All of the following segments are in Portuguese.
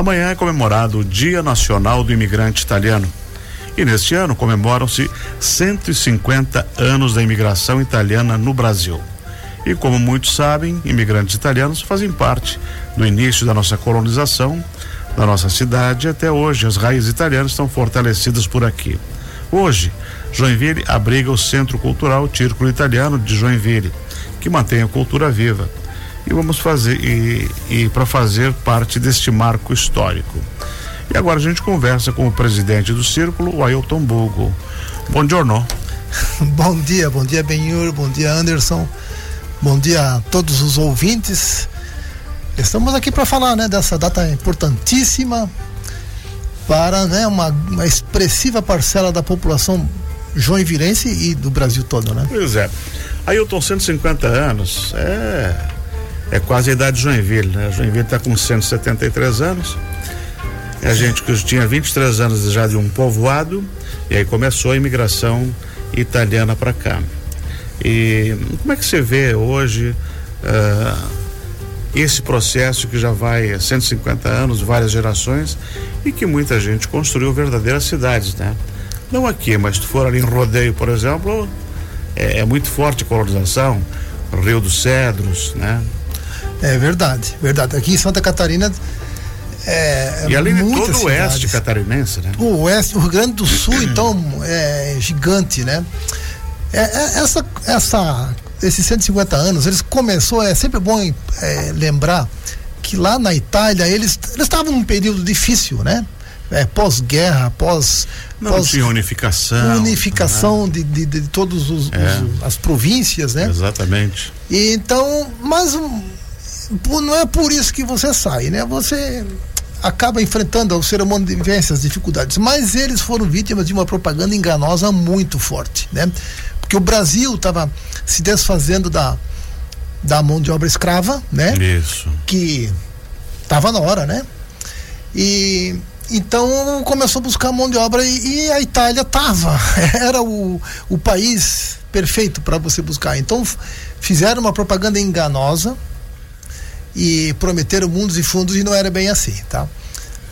Amanhã é comemorado o Dia Nacional do Imigrante Italiano. E neste ano comemoram-se 150 anos da imigração italiana no Brasil. E como muitos sabem, imigrantes italianos fazem parte do início da nossa colonização, da nossa cidade até hoje. As raízes italianas estão fortalecidas por aqui. Hoje, Joinville abriga o Centro Cultural Círculo Italiano de Joinville, que mantém a cultura viva. E vamos fazer e, e para fazer parte deste marco histórico. E agora a gente conversa com o presidente do círculo, o Ailton Bugo. Bom dia. bom dia, bom dia Benhur, bom dia Anderson, bom dia a todos os ouvintes. Estamos aqui para falar né, dessa data importantíssima para né, uma, uma expressiva parcela da população joinvirense e do Brasil todo, né? Pois é. Ailton, 150 anos, é, é quase a idade de Joinville, né? Joinville está com 173 anos a gente que tinha 23 anos já de um povoado, e aí começou a imigração italiana para cá. E como é que você vê hoje uh, esse processo que já vai há 150 anos, várias gerações, e que muita gente construiu verdadeiras cidades, né? Não aqui, mas se for ali em Rodeio, por exemplo, é, é muito forte a colonização, Rio dos Cedros, né? É verdade, verdade. Aqui em Santa Catarina é, e além de todo o oeste catarinense, né? O oeste, o Rio Grande do Sul, então, é gigante, né? É, é, essa, essa, esses 150 anos, eles começou, é sempre bom é, lembrar que lá na Itália eles eles estavam num período difícil, né? É, pós-guerra, pós não pós tinha unificação unificação né? de, de, de todos os, é. as províncias, né? Exatamente. E então, mas não é por isso que você sai, né? Você acaba enfrentando o ser humano diversas dificuldades, mas eles foram vítimas de uma propaganda enganosa muito forte, né? Porque o Brasil estava se desfazendo da da mão de obra escrava, né? Isso. Que estava na hora, né? E então começou a buscar mão de obra e, e a Itália tava, era o, o país perfeito para você buscar. Então fizeram uma propaganda enganosa, e prometeram mundos e fundos e não era bem assim, tá?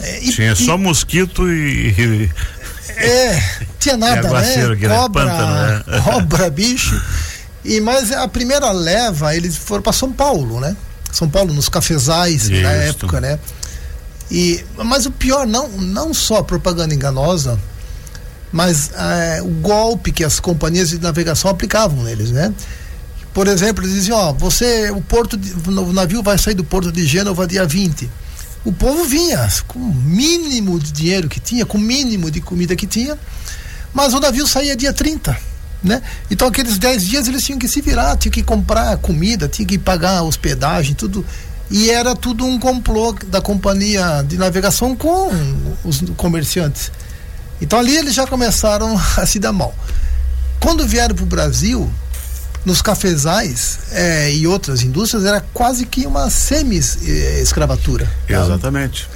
É, e, tinha só mosquito e, é, tinha nada, né? Cobra, né? cobra, bicho. E mas a primeira leva eles foram para São Paulo, né? São Paulo nos cafezais na época, né? E mas o pior não não só a propaganda enganosa, mas é, o golpe que as companhias de navegação aplicavam neles, né? Por exemplo, diziam, ó, você, o porto, de, o navio vai sair do porto de Gênova dia 20. O povo vinha com o mínimo de dinheiro que tinha, com o mínimo de comida que tinha, mas o navio saía dia 30. Né? Então aqueles 10 dias eles tinham que se virar, tinham que comprar comida, tinham que pagar hospedagem, tudo. E era tudo um complô da companhia de navegação com os comerciantes. Então ali eles já começaram a se dar mal. Quando vieram para o Brasil, nos cafezais é, e outras indústrias era quase que uma semi-escravatura. Tá? Exatamente.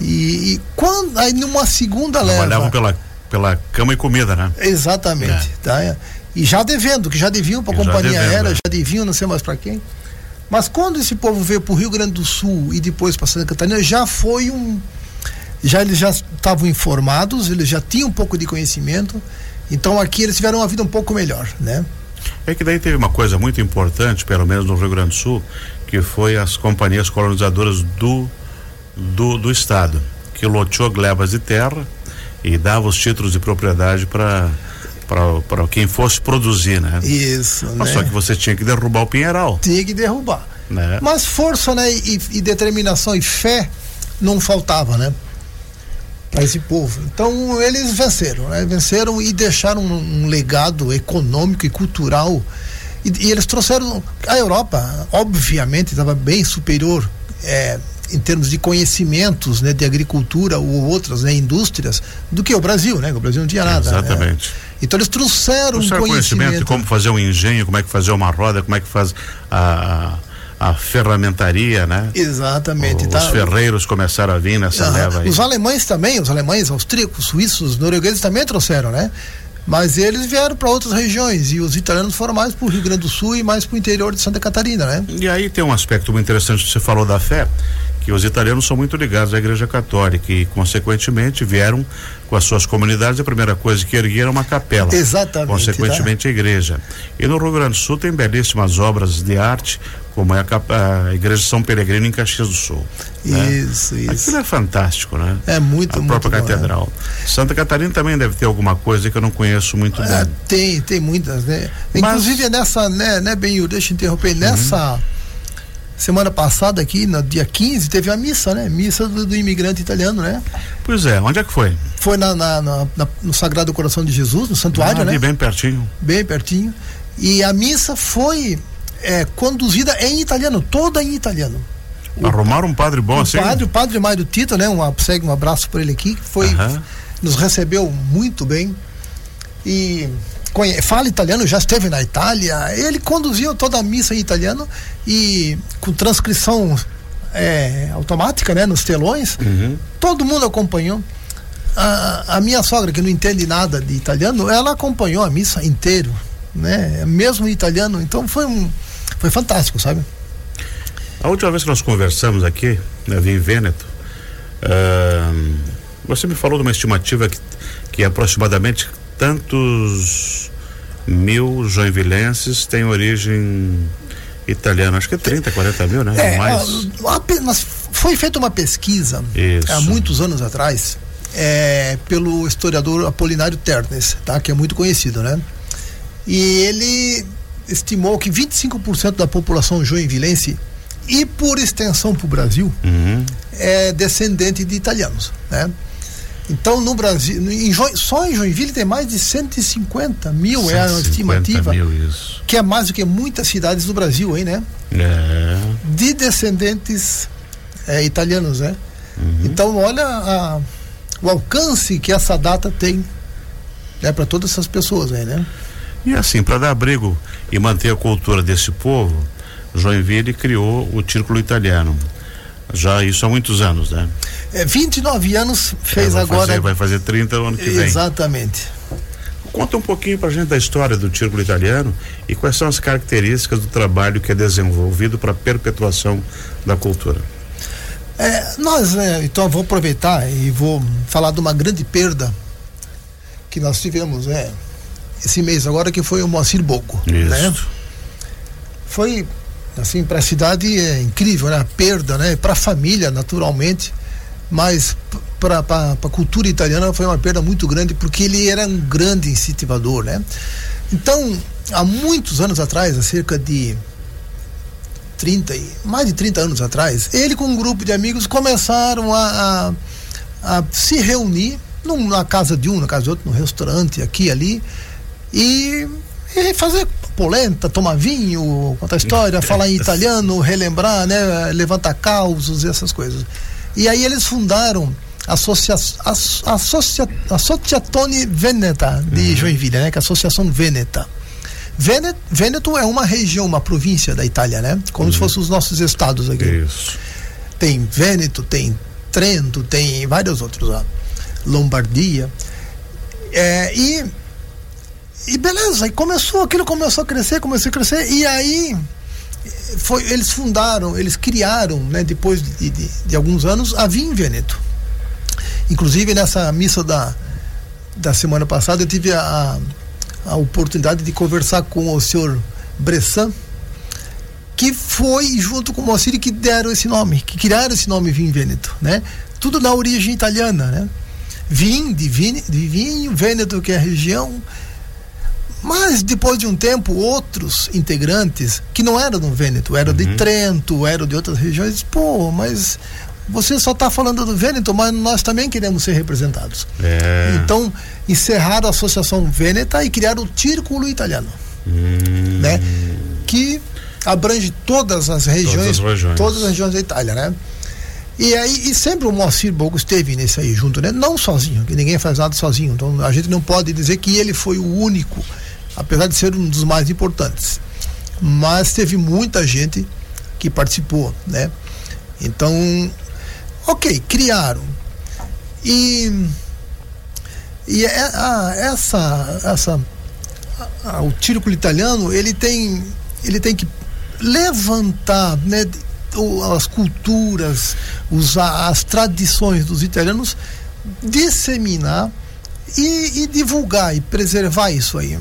E, e, quando aí numa segunda leva. Trabalhavam pela, pela cama e comida, né? Exatamente. É. Tá? E já devendo, que já deviam para a companhia devendo, aérea, é. já deviam, não sei mais para quem. Mas quando esse povo veio para o Rio Grande do Sul e depois para Santa Catarina, já foi um. Já eles já estavam informados, eles já tinham um pouco de conhecimento. Então aqui eles tiveram uma vida um pouco melhor, né? É que daí teve uma coisa muito importante, pelo menos no Rio Grande do Sul, que foi as companhias colonizadoras do, do, do Estado, que loteou glebas de terra e dava os títulos de propriedade para para quem fosse produzir, né? Isso. Mas né? só que você tinha que derrubar o Pinheiral. Tinha que derrubar. Né? Mas força, né? E, e determinação e fé não faltava, né? Para esse povo. Então eles venceram, né? venceram e deixaram um, um legado econômico e cultural. E, e, eles trouxeram a Europa, obviamente, estava bem superior é, em termos de conhecimentos né, de agricultura ou outras né, indústrias do que o Brasil, né? O Brasil não tinha nada. Né? Exatamente. Né? Então eles trouxeram, trouxeram um conhecimento, conhecimento de como fazer um engenho, como é que fazer uma roda, como é que faz a, a ferramentaria, né? Exatamente. Os tá... ferreiros começaram a vir nessa leva aí. Os alemães também, os alemães, austríacos, suíços, noruegueses também trouxeram, né? Mas eles vieram para outras regiões e os italianos foram mais para o Rio Grande do Sul e mais para o interior de Santa Catarina, né? E aí tem um aspecto muito interessante que você falou da fé, que os italianos são muito ligados à Igreja Católica e, consequentemente, vieram com as suas comunidades. A primeira coisa que ergueram é uma capela. Exatamente. Consequentemente, tá? a igreja. E no Rio Grande do Sul tem belíssimas obras de arte, como é a, a Igreja São Peregrino em Caxias do Sul. Né? Isso, né? isso. Aquilo é fantástico, né? É muito, A própria muito catedral. Bom, é. Santa Catarina também deve ter alguma coisa que eu não conheço muito é, bem. Tem, tem muitas, né? Mas... Inclusive é nessa, né, né, Benhur, deixa eu interromper, uhum. nessa semana passada aqui, no dia 15, teve a missa, né? Missa do, do imigrante italiano, né? Pois é, onde é que foi? Foi na, na, na, na no Sagrado Coração de Jesus, no santuário, ah, né? bem pertinho. Bem pertinho. E a missa foi é, conduzida em italiano, toda em italiano. Arrumaram um padre bom o assim? Padre, o padre Mário Tito, né? Um, segue um abraço por ele aqui, que foi, nos recebeu muito bem. E fala italiano, já esteve na Itália. Ele conduziu toda a missa em italiano e com transcrição é, automática, né? Nos telões. Uhum. Todo mundo acompanhou. A, a, minha sogra, que não entende nada de italiano, ela acompanhou a missa inteiro, né? Mesmo em italiano. Então foi um, foi fantástico, sabe? A última vez que nós conversamos aqui, né, em Vêneto, uh, você me falou de uma estimativa que, que aproximadamente tantos mil joinvilenses têm origem italiana. Acho que é 30, 40 mil, né? É, Mais. Apenas foi feita uma pesquisa Isso. há muitos anos atrás é, pelo historiador Apolinário Ternes, tá? que é muito conhecido, né? E ele estimou que 25% da população joinvilense e por extensão para o Brasil uhum. é descendente de italianos, né? Então, no Brasil, em jo, só em Joinville tem mais de 150 mil, 150 é a estimativa. Mil, isso. Que é mais do que muitas cidades do Brasil, aí, né? É. De descendentes é, italianos, né? Uhum. Então, olha a, o alcance que essa data tem né, para todas essas pessoas aí, né? E assim, para dar abrigo e manter a cultura desse povo, Joinville criou o Círculo Italiano. Já isso há muitos anos, né? É, 29 anos fez é, agora. Fazer, vai fazer 30 no ano que vem. Exatamente. Conta um pouquinho pra gente da história do Círculo Italiano e quais são as características do trabalho que é desenvolvido para a perpetuação da cultura. É, nós, é, então, vou aproveitar e vou falar de uma grande perda que nós tivemos, é, esse mês agora, que foi o Moacir Boco. Isso. Né? Foi assim para a cidade é incrível né? A perda né? Para a família naturalmente mas para a cultura italiana foi uma perda muito grande porque ele era um grande incentivador né? Então há muitos anos atrás há cerca de 30 mais de 30 anos atrás ele com um grupo de amigos começaram a, a, a se reunir num, na casa de um na casa de outro no restaurante aqui e ali e, e fazer polenta, tomar vinho, contar história, falar em italiano, relembrar, né, levantar causos e essas coisas. E aí eles fundaram a Associa, Associa, Associazione Veneta de uhum. Joinville, né, que é a Associação Veneta. Veneto, Veneto é uma região, uma província da Itália, né? Como uhum. se fossem os nossos estados aqui. Isso. Tem Vêneto, tem Trento, tem vários outros lá. Lombardia. É, e e beleza, e começou, aquilo começou a crescer, começou a crescer, e aí foi, eles fundaram, eles criaram, né, depois de, de, de alguns anos, a Vim Veneto. Inclusive nessa missa da, da semana passada eu tive a, a oportunidade de conversar com o senhor Bressan, que foi junto com o Moacir que deram esse nome, que criaram esse nome Vim Veneto, né? Tudo na origem italiana, né? Vim, de, vinho, de vinho, Vêneto, que é a região, mas depois de um tempo, outros integrantes, que não eram do Vêneto, eram uhum. de Trento, eram de outras regiões, pô, mas você só está falando do Vêneto, mas nós também queremos ser representados. É. Então, encerraram a Associação Vêneta e criaram o Círculo Italiano. Hum. Né? Que abrange todas as regiões, todas as regiões, todas as regiões da Itália, né? E aí, e sempre o Moacir Bogo esteve nesse aí junto, né? Não sozinho, que ninguém faz nada sozinho. Então a gente não pode dizer que ele foi o único apesar de ser um dos mais importantes. Mas teve muita gente que participou, né? Então, ok, criaram. E, e é, a, essa, essa a, o círculo italiano, ele tem, ele tem que levantar, né? as culturas, os, as tradições dos italianos, disseminar e, e divulgar e preservar isso aí.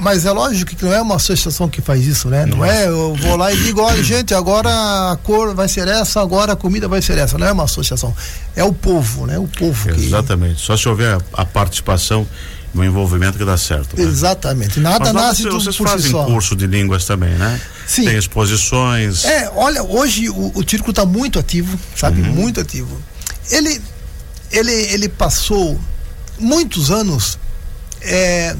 Mas é lógico que não é uma associação que faz isso, né? Não, é, eu vou lá e digo, olha, gente, agora a cor vai ser essa, agora a comida vai ser essa. Não é uma associação. É o povo, né? O povo Exatamente. Que... Só se houver a, a participação no envolvimento que dá certo. Né? Exatamente. Nada Mas nasce vocês, vocês fazem si curso de línguas também, né? Sim. Tem exposições. É, olha, hoje o, o Círculo está muito ativo, sabe? Uhum. Muito ativo. Ele, ele, ele passou muitos anos é,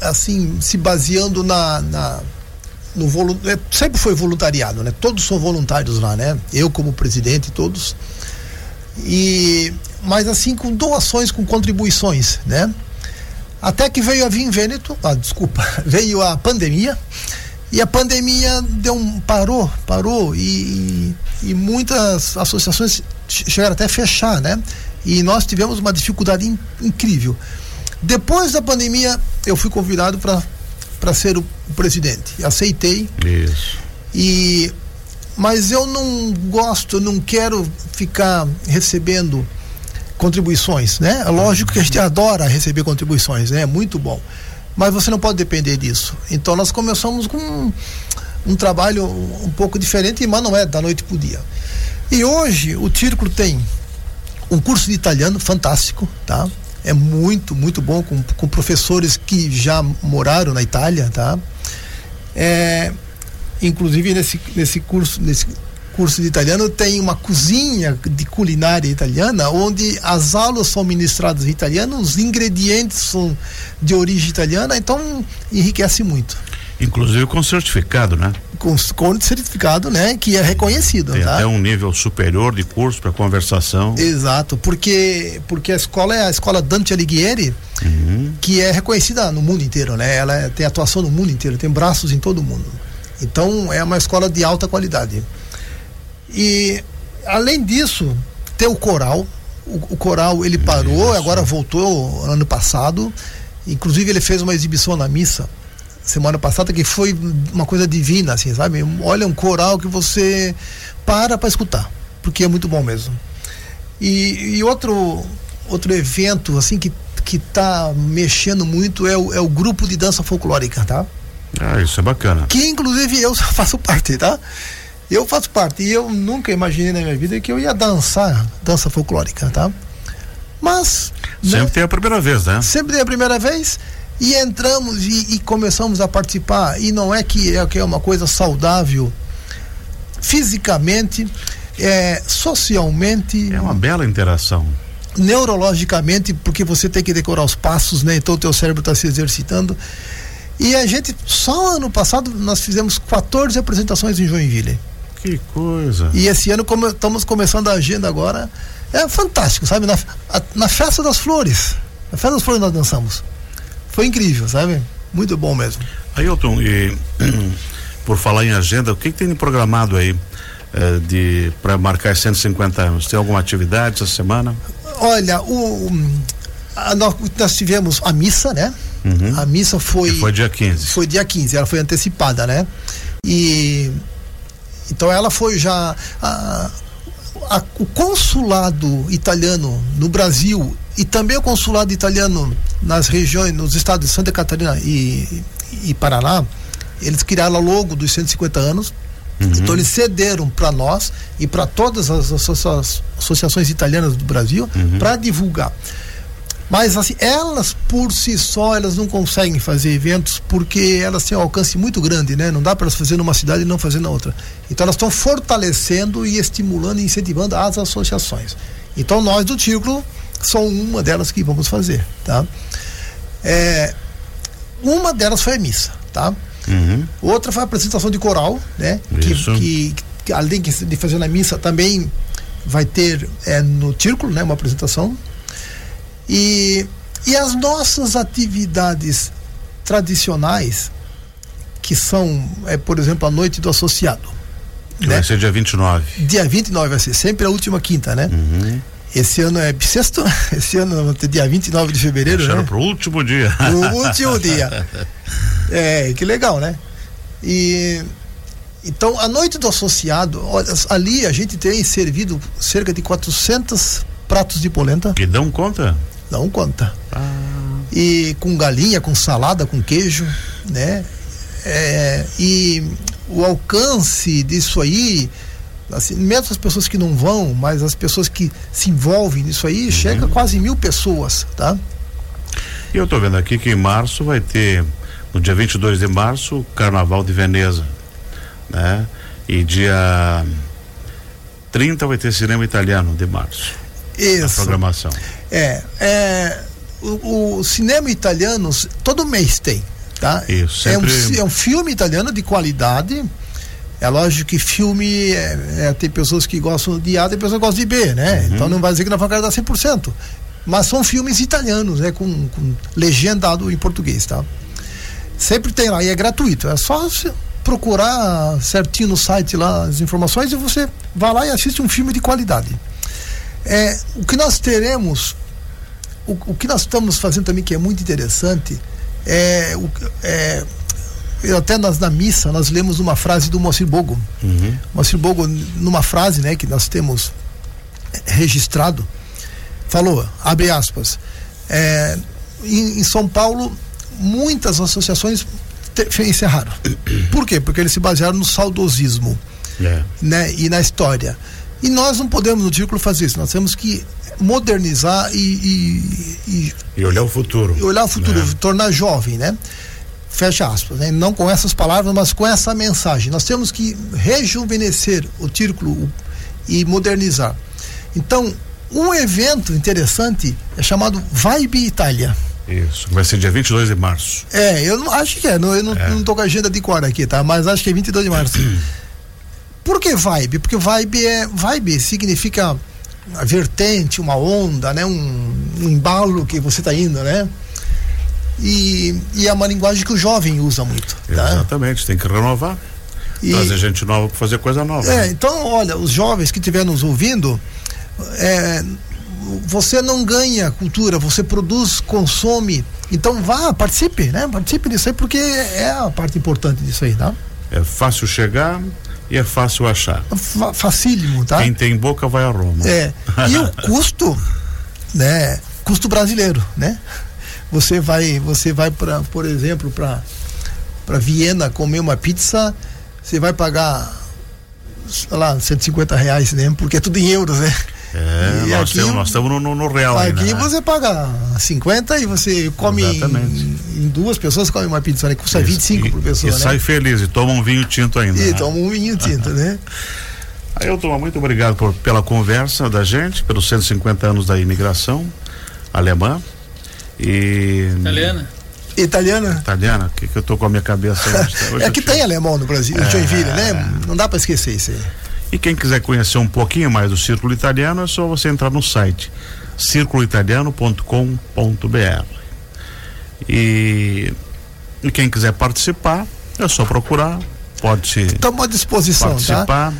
assim, se baseando na, na no é, sempre foi voluntariado, né? Todos são voluntários lá, né? Eu como presidente, todos. E mas assim com doações, com contribuições, né? Até que veio a Vim Vêneto, ah, desculpa, veio a pandemia e a pandemia deu um parou, parou e, e muitas associações chegaram até a fechar, né? E nós tivemos uma dificuldade in, incrível. Depois da pandemia, eu fui convidado para ser o, o presidente. Aceitei. Isso. E mas eu não gosto, não quero ficar recebendo contribuições, né? É lógico que a gente adora receber contribuições, né? É muito bom. Mas você não pode depender disso. Então nós começamos com um, um trabalho um pouco diferente, mas não é da noite para o dia. E hoje o Círculo tem um curso de italiano fantástico, tá? É muito, muito bom, com, com professores que já moraram na Itália, tá? É, inclusive nesse, nesse curso, nesse curso de italiano tem uma cozinha de culinária italiana onde as aulas são ministradas em italiano, os ingredientes são de origem italiana, então enriquece muito. Inclusive com certificado, né? Com, com certificado, né? Que é reconhecido. Tem tá? até um nível superior de curso para conversação. Exato, porque porque a escola é a escola Dante Alighieri, uhum. que é reconhecida no mundo inteiro, né? Ela é, tem atuação no mundo inteiro, tem braços em todo o mundo. Então é uma escola de alta qualidade. E além disso, tem o coral. O, o coral ele parou, Isso. agora voltou ano passado. Inclusive ele fez uma exibição na missa semana passada que foi uma coisa divina, assim, sabe? Olha um coral que você para para escutar, porque é muito bom mesmo. E, e, outro outro evento assim que que tá mexendo muito é o, é o grupo de dança folclórica, tá? Ah, isso é bacana. Que inclusive eu faço parte, tá? Eu faço parte e eu nunca imaginei na minha vida que eu ia dançar dança folclórica, tá? Mas sempre né? tem a primeira vez, né? Sempre tem a primeira vez e entramos e, e, começamos a participar. E não é que é, que é uma coisa saudável fisicamente, é, socialmente. É uma bela interação. Neurologicamente, porque você tem que decorar os passos, né? Então o teu cérebro está se exercitando. E a gente, só ano passado, nós fizemos 14 apresentações em Joinville. Que coisa. E esse ano, como estamos começando a agenda agora, é fantástico, sabe? Na, a, na Festa das Flores. Na Festa das Flores nós dançamos foi incrível, sabe? Muito bom mesmo. Ailton, e por falar em agenda, o que, que tem programado aí eh, de para marcar 150 anos? Tem alguma atividade essa semana? Olha, o, a, nós, nós, tivemos a missa, né? Uhum. A missa foi. E foi dia 15. Foi dia 15, ela foi antecipada, né? E. Então ela foi já. A, a, o consulado italiano no Brasil e também o consulado italiano nas regiões, nos estados de Santa Catarina e, e Paraná, eles criaram logo dos 150 anos. Uhum. Então eles cederam para nós e para todas as associações italianas do Brasil uhum. para divulgar. Mas assim, elas por si só, elas não conseguem fazer eventos porque elas têm um alcance muito grande, né? Não dá para elas fazer numa cidade e não fazer na outra. Então elas estão fortalecendo e estimulando e incentivando as associações. Então nós do Círculo são uma delas que vamos fazer, tá? É, uma delas foi a missa, tá? Uhum. Outra foi a apresentação de coral, né? Que, que, que, além de fazer na missa também vai ter é, no círculo, né? Uma apresentação e, e as nossas atividades tradicionais, que são, é, por exemplo, a noite do associado. Né? vai ser dia 29. Dia 29 vai ser, sempre a última quinta, né? Uhum. Esse ano é bissexto, esse ano vai ter dia 29 de fevereiro. Deixaram né? pro último dia. O último dia. É, que legal, né? E, Então, a noite do associado, olha, ali a gente tem servido cerca de 400 pratos de polenta. Que dão conta? Dão conta. Ah. E com galinha, com salada, com queijo, né? É, e o alcance disso aí, assim, mesmo as pessoas que não vão, mas as pessoas que se envolvem nisso aí, uhum. chega a quase mil pessoas, tá? E eu estou vendo aqui que em março vai ter, no dia 22 de março, Carnaval de Veneza né? E dia 30 vai ter cinema italiano de março. Isso. A programação. É, é o, o, cinema italiano todo mês tem, tá? Isso. Sempre... É, um, é um filme italiano de qualidade. É lógico que filme é, é, tem pessoas que gostam de A, tem pessoas que gostam de B, né? Uhum. Então não vai dizer que não vai agradar 100%. Mas são filmes italianos, né? Com, com legendado em português, tá? Sempre tem lá e é gratuito. É só procurar certinho no site lá as informações e você vai lá e assiste um filme de qualidade. É, o que nós teremos, o, o que nós estamos fazendo também que é muito interessante é, o, é até nós na missa nós lemos uma frase do Moacir Bogo. Uhum. Moacir Bogo, numa frase né, que nós temos registrado, falou, abre aspas, é, em, em São Paulo, muitas associações encerraram. Por quê? Porque eles se basearam no saudosismo é. né? e na história. E nós não podemos no Círculo fazer isso, nós temos que modernizar e. E, e, e olhar o futuro. E olhar o futuro, é. tornar jovem, né? Fecha aspas, né? Não com essas palavras, mas com essa mensagem. Nós temos que rejuvenescer o Círculo e modernizar. Então, um evento interessante é chamado Vibe Itália. Isso, vai ser dia 22 de março. É, eu não acho que é, não, eu não, é. não tô com a agenda de cor aqui, tá? Mas acho que é 22 de março. Por que vibe? Porque vibe é. Vibe significa a vertente, uma onda, né? Um, um embalo que você está indo, né? E, e é uma linguagem que o jovem usa muito. Tá? Exatamente, tem que renovar. E, trazer gente nova para fazer coisa nova. É, né? então, olha, os jovens que estiverem nos ouvindo, é, você não ganha cultura, você produz, consome. Então vá, participe, né? Participe disso aí, porque é a parte importante disso aí, tá? É fácil chegar e é fácil achar. F facílimo, tá? Quem tem boca vai a Roma. É. E o custo, né? Custo brasileiro, né? Você vai, você vai para, por exemplo, para para Viena comer uma pizza, você vai pagar sei lá, 150 reais, né? Porque é tudo em euros, né? É, e nós, aqui, temos, nós estamos no, no, real Aqui ainda, né? você paga 50 e você come em, em, duas pessoas, come uma pizza, né? Custa Isso, 25 e, por pessoa, e né? sai feliz e toma um vinho tinto ainda. E né? toma um vinho tinto, né? Aí eu tomo muito obrigado por, pela conversa da gente, pelos 150 anos da imigração alemã e italiana. Italiana? Italiana, que, que eu tô com a minha cabeça hoje. hoje é que tem alemão no Brasil, é, Joinville, né? Não dá para esquecer isso aí. E quem quiser conhecer um pouquinho mais do Círculo Italiano, é só você entrar no site circuloitaliano.com.br. E, e quem quiser participar, é só procurar, pode Estamos à disposição, tá? participar. Tá?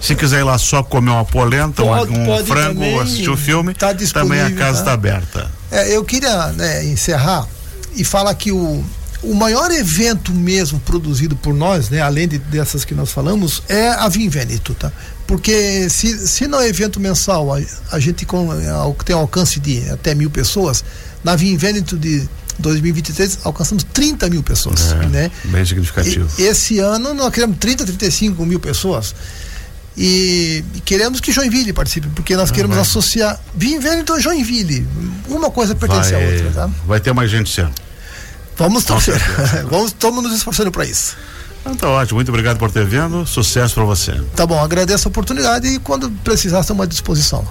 Se quiser ir lá só comer uma polenta, pode, um, um frango, também, assistir o filme, tá também a casa está tá? aberta. É, eu queria né, encerrar e falar que o, o maior evento mesmo produzido por nós, né, além de, dessas que nós falamos, é a Vim Veneto, tá? Porque se, se no evento mensal a, a gente com, a, tem um alcance de até mil pessoas, na Vim Veneto de 2023 alcançamos 30 mil pessoas, é, né? Bem significativo. E, esse ano nós queremos 30, 35 mil pessoas. E, e, queremos que Joinville participe, porque nós ah, queremos vai. associar Vim Veneto a Joinville. Uma coisa pertence vai, à outra, tá? Vai ter mais gente esse ano. Vamos torcer. Vamos, estamos nos esforçando para isso. Então, tá ótimo, muito obrigado por ter vindo. Sucesso para você. Tá bom, agradeço a oportunidade e quando precisar, estamos à disposição.